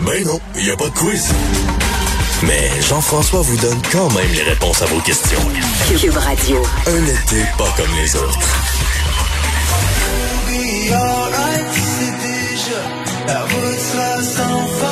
Ben non, il n'y a pas de quiz. Mais Jean-François vous donne quand même les réponses à vos questions. Cube Radio. Un été pas comme les autres. alright, c'est déjà La route sera sans faille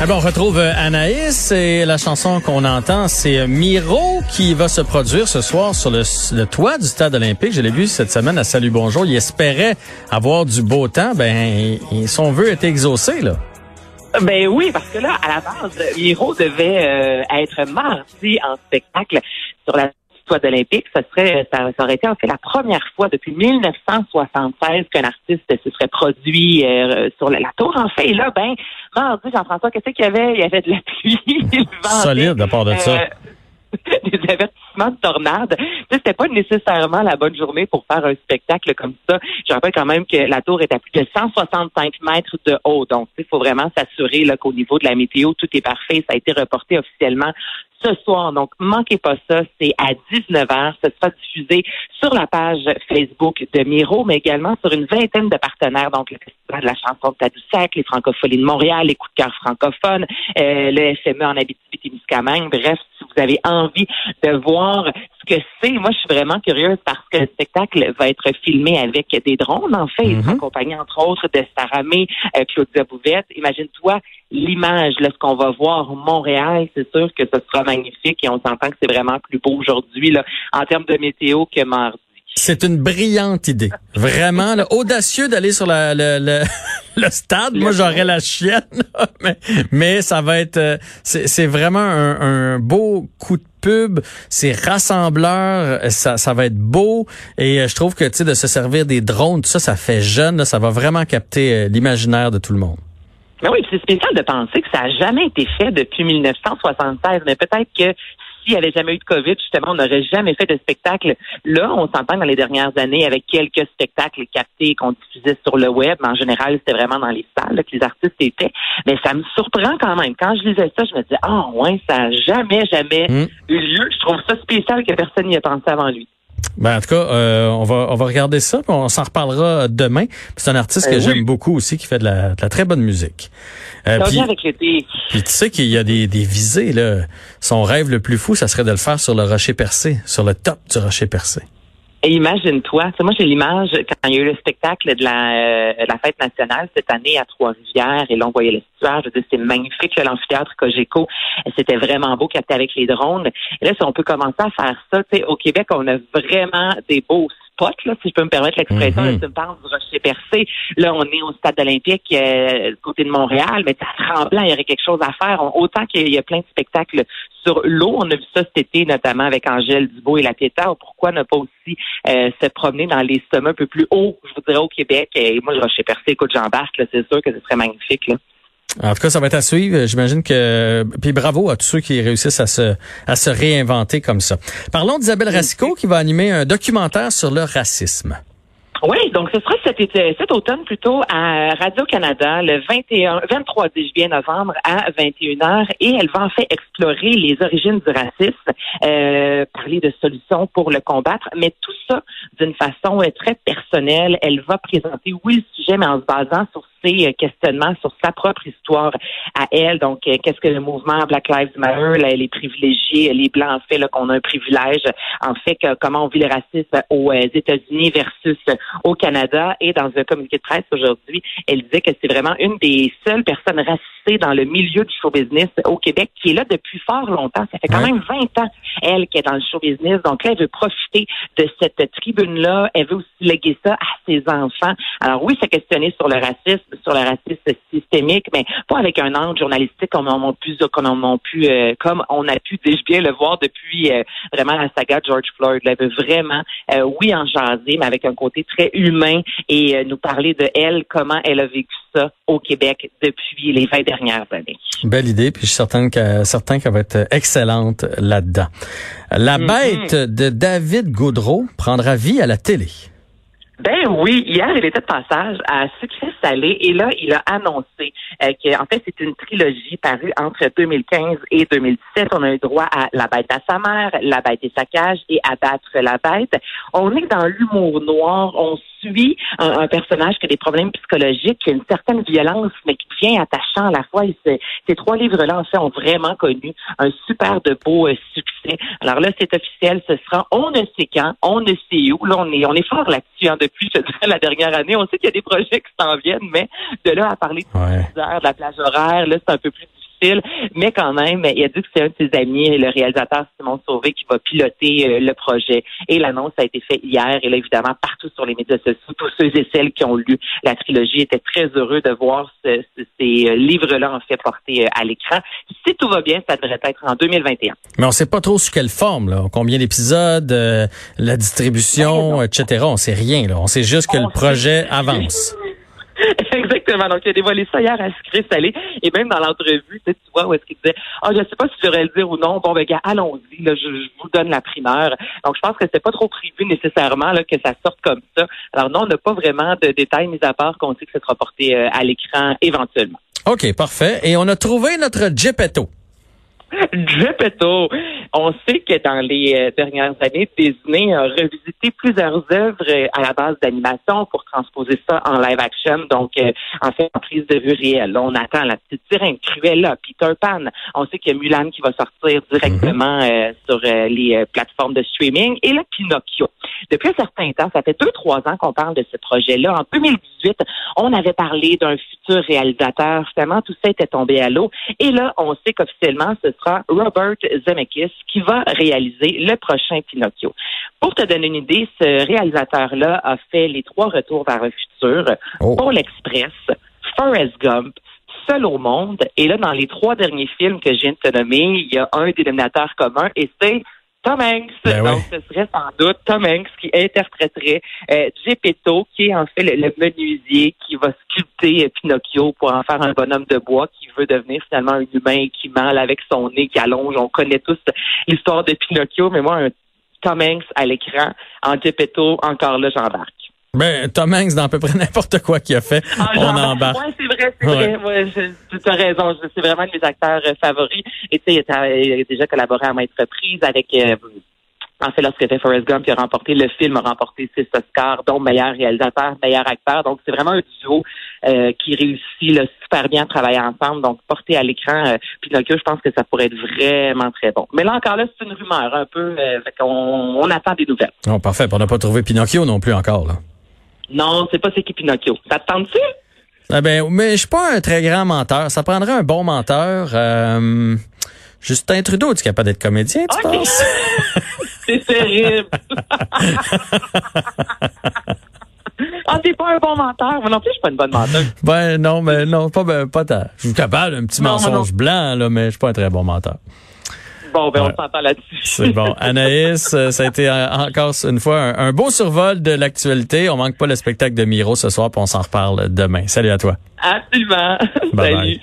Ah bon, on retrouve euh, Anaïs et la chanson qu'on entend, c'est euh, Miro qui va se produire ce soir sur le, toit du stade olympique. Je l'ai vu cette semaine à Salut Bonjour. Il espérait avoir du beau temps. Ben, son vœu est exaucé, là. Ben oui, parce que là, à la base, Miro devait euh, être mardi en spectacle sur la toit olympique. Ça serait, ça, ça aurait été en fait la première fois depuis 1976 qu'un artiste se serait produit euh, sur la, la tour. En fait, et là, ben, mardi, Jean-François, qu'est-ce qu'il y avait? Il y avait de la pluie. il ventait, Solide de part de ça. des avertissements de tornade. Tu sais, C'était pas nécessairement la bonne journée pour faire un spectacle comme ça. Je rappelle quand même que la tour est à plus de 165 mètres de haut. Donc, il faut vraiment s'assurer qu'au niveau de la météo, tout est parfait. Ça a été reporté officiellement ce soir. Donc, manquez pas ça. C'est à 19h. Ça sera diffusé sur la page Facebook de Miro, mais également sur une vingtaine de partenaires. Donc, le Festival de la chanson de Tadoussac, les Francopholies de Montréal, les coups de cœur francophones, euh, le FME en Abitibi-Témiscamingue. Bref, vous avez envie de voir ce que c'est, moi, je suis vraiment curieuse parce que le spectacle va être filmé avec des drones, en fait. Ils sont accompagnés, entre autres, de Sarah May, euh, Claudia Bouvette. Imagine-toi l'image, là, ce qu'on va voir Montréal, c'est sûr que ce sera magnifique et on s'entend que c'est vraiment plus beau aujourd'hui, là, en termes de météo que mardi. C'est une brillante idée. Vraiment, là, audacieux d'aller sur la, le, le, le stade. Moi, j'aurais la chienne, mais, mais ça va être, euh, c'est c'est vraiment un, un beau coup de pub. C'est rassembleur. Ça, ça va être beau. Et euh, je trouve que, tu sais, de se servir des drones, tout ça, ça fait jeune. là, ça va vraiment capter euh, l'imaginaire de tout le monde. Mais oui, c'est spécial de penser que ça n'a jamais été fait depuis 1976, mais peut-être que s'il n'y avait jamais eu de COVID, justement, on n'aurait jamais fait de spectacle. Là, on s'entend dans les dernières années avec quelques spectacles captés qu'on diffusait sur le web, mais en général, c'était vraiment dans les salles là, que les artistes étaient. Mais ça me surprend quand même. Quand je lisais ça, je me disais, ah ouais, ça n'a jamais, jamais Mm. eu lieu. Je trouve ça spécial que personne n'y ait pensé avant lui. Ben, en tout cas, euh, on va on va regarder ça, puis on s'en reparlera demain. C'est un artiste Euh, que oui. j'aime beaucoup aussi, qui fait de la, de la très bonne musique. Euh, avec. Puis tu sais qu'il y a des, des visées, là. Son rêve le plus fou, ça serait de le faire sur le rocher percé, sur le top du rocher percé. Et imagine-toi, moi j'ai l'image quand il y a eu le spectacle de la, euh, la fête nationale cette année à Trois-Rivières et là on voyait l'estuaire, je veux dire, c'était magnifique l'amphithéâtre Cogeco, c'était vraiment beau capté avec les drones. Là si on peut commencer à faire ça, au Québec on a vraiment des beaux là, si je peux me permettre l'expression, Mhm. tu me parles du rocher percé, là on est au stade olympique euh, du côté de Montréal, mais à Tremblant il y aurait quelque chose à faire. On- autant qu'il y a plein de spectacles sur l'eau. On a vu ça cet été, notamment avec Angèle Dubois et la Pieta. Pourquoi ne pas aussi euh, se promener dans les sommets un peu plus hauts, je vous dirais, au Québec? Et moi, je Rocher Percé, écoute, j'embarque, là, c'est sûr que ce serait magnifique. Là. En tout cas, ça va être à suivre. J'imagine que puis bravo à tous ceux qui réussissent à se à se réinventer comme ça. Parlons d'Isabelle Racicot qui va animer un documentaire sur le racisme. Oui, donc ce sera cet, été, cet automne plutôt à Radio-Canada le 21, 23 dis-je bien, novembre à 21h et elle va en fait explorer les origines du racisme, euh, parler de solutions pour le combattre, mais tout ça d'une façon euh, très personnelle. Elle va présenter, oui, le sujet, mais en se basant sur ses euh, questionnements, sur sa propre histoire à elle. Donc, euh, qu'est-ce que le mouvement Black Lives Matter, là, les privilégiés, les blancs, en fait, qu'on a un privilège, en fait, que, comment on vit le racisme aux euh, États-Unis versus euh, au Canada. Et dans un communiqué de presse aujourd'hui, elle disait que c'est vraiment une des seules personnes racisées dans le milieu du show business au Québec qui est là depuis fort longtemps. Ça fait quand Ouais. même 20 ans, elle, qui est dans le show business. Donc là, elle veut profiter de cette tribune-là. Elle veut aussi léguer ça à ses enfants. Alors oui, c'est questionné sur le racisme, sur le racisme systémique, mais pas avec un angle journalistique comme on a pu, comme on a pu, euh, comme on a pu, dis bien, le voir depuis euh, vraiment la saga George Floyd. Elle veut vraiment, euh, oui, en jaser, mais avec un côté très humain et nous parler de elle, comment elle a vécu ça au Québec depuis les 20 dernières années. Belle idée, puis je suis certain qu'elle va être excellente là-dedans. La mm-hmm. bête de David Gaudreau prendra vie à la télé. Ben oui, hier, il était de passage à Succès Salé et là, il a annoncé euh, qu'en fait, c'est une trilogie parue entre 2015 et 2017. On a eu droit à La bête à sa mère, La bête et sa cage et Abattre la bête. On est dans l'humour noir. On suit un, personnage qui a des problèmes psychologiques, qui a une certaine violence, mais qui devient attachant à la fois. Ces trois livres-là, en fait, ont vraiment connu un super de beau euh, succès. Alors là, c'est officiel, ce sera on ne sait quand, on ne sait où. Là, on est, on est fort là-dessus hein, depuis, je dirais, la dernière année. On sait qu'il y a des projets qui s'en viennent, mais de là à parler de, de la plage horaire, là, c'est un peu plus mais quand même, il a dit que c'est un de ses amis, le réalisateur Simon Sauvé, qui va piloter euh, le projet. Et l'annonce a été faite hier. Et là, évidemment, partout sur les médias sociaux, tous ceux et celles qui ont lu la trilogie étaient très heureux de voir ces euh, livres-là en fait portés euh, à l'écran. Si tout va bien, ça devrait être en 2021. Mais on ne sait pas trop sous quelle forme, là. Combien d'épisodes, la distribution, etc. On sait rien, là. On sait juste que le projet avance. Exactement. Donc, il a dévoilé ça hier à Sucré Salé. Et même dans l'entrevue, tu vois, où est-ce qu'il disait, ah, je sais pas si je devrais le dire ou non. Bon, ben, gars, allons-y, là, je, vous donne la primeur. Donc, je pense que c'est pas trop prévu nécessairement, là, que ça sorte comme ça. Alors, non, on n'a pas vraiment de détails mis à part qu'on sait que ça sera porté euh, à l'écran éventuellement. OK, parfait. Et on a trouvé notre Geppetto. Geppetto. On sait que dans les euh, dernières années, Disney a revisité plusieurs œuvres euh, à la base d'animation pour transposer ça en live action, donc euh, en fait en prise de vue réelle. on attend la petite sirène, Cruella, Peter Pan. On sait qu'il y a Mulan qui va sortir directement mhm. sur les plateformes de streaming et le Pinocchio. Depuis un certain temps, ça fait deux, trois ans qu'on parle de ce projet-là. En 2018, on avait parlé d'un futur réalisateur. Finalement, tout ça était tombé à l'eau. Et là, on sait qu'officiellement, ce sera Robert Zemeckis qui va réaliser le prochain Pinocchio. Pour te donner une idée, ce réalisateur-là a fait les trois retours vers le futur, oh. pour l'Express, Forrest Gump, Seul au monde. Et là, dans les trois derniers films que je viens de te nommer, il y a un dénominateur commun et c'est Tom Hanks. Ben Donc, ce serait sans doute Tom Hanks qui interpréterait euh, Geppetto, qui est en fait le, menuisier qui va sculpter Pinocchio pour en faire un bonhomme de bois qui veut devenir finalement un humain qui mâle avec son nez qui allonge. On connaît tous l'histoire de Pinocchio, mais moi, un Tom Hanks à l'écran, en Geppetto, encore là, j'embarque. Ben, Tom Hanks, dans à peu près n'importe quoi qu'il a fait, ah, on embarque. Oui, c'est vrai, c'est vrai. Ouais, tu as raison. C'est vraiment un de mes acteurs euh, favoris. Et tu sais, il, a déjà collaboré à maintes reprises avec... Euh, en fait, lorsque fait Forrest Gump, il a remporté le film, a remporté six Oscars, dont meilleur réalisateur, meilleur acteur. Donc, c'est vraiment un duo euh, qui réussit là, super bien à travailler ensemble. Donc, porté à l'écran euh, Pinocchio, je pense que ça pourrait être vraiment très bon. Mais là, encore là, c'est une rumeur un peu. Euh, on, on, attend des nouvelles. Oh, parfait. On n'a pas trouvé Pinocchio non plus encore. là. Non, c'est pas c'est qui Pinocchio. Ça te tente-tu? Ah ben, mais je suis pas un très grand menteur. Ça prendrait un bon menteur. Euh, Justin Trudeau, tu es capable d'être comédien, tu penses? c'est terrible. Ah, t'es pas un bon menteur. Moi non plus, je suis pas une bonne menteur. Ben non, mais non, pas, ben, pas Je suis capable d'un petit mensonge blanc, là, mais je suis pas un très bon menteur. Bon, ben, on s'entend là-dessus. C'est bon. Anaïs, euh, ça a été encore une fois un, beau survol de l'actualité. On manque pas le spectacle de Miro ce soir, puis on s'en reparle demain. Salut à toi. Absolument. Salut.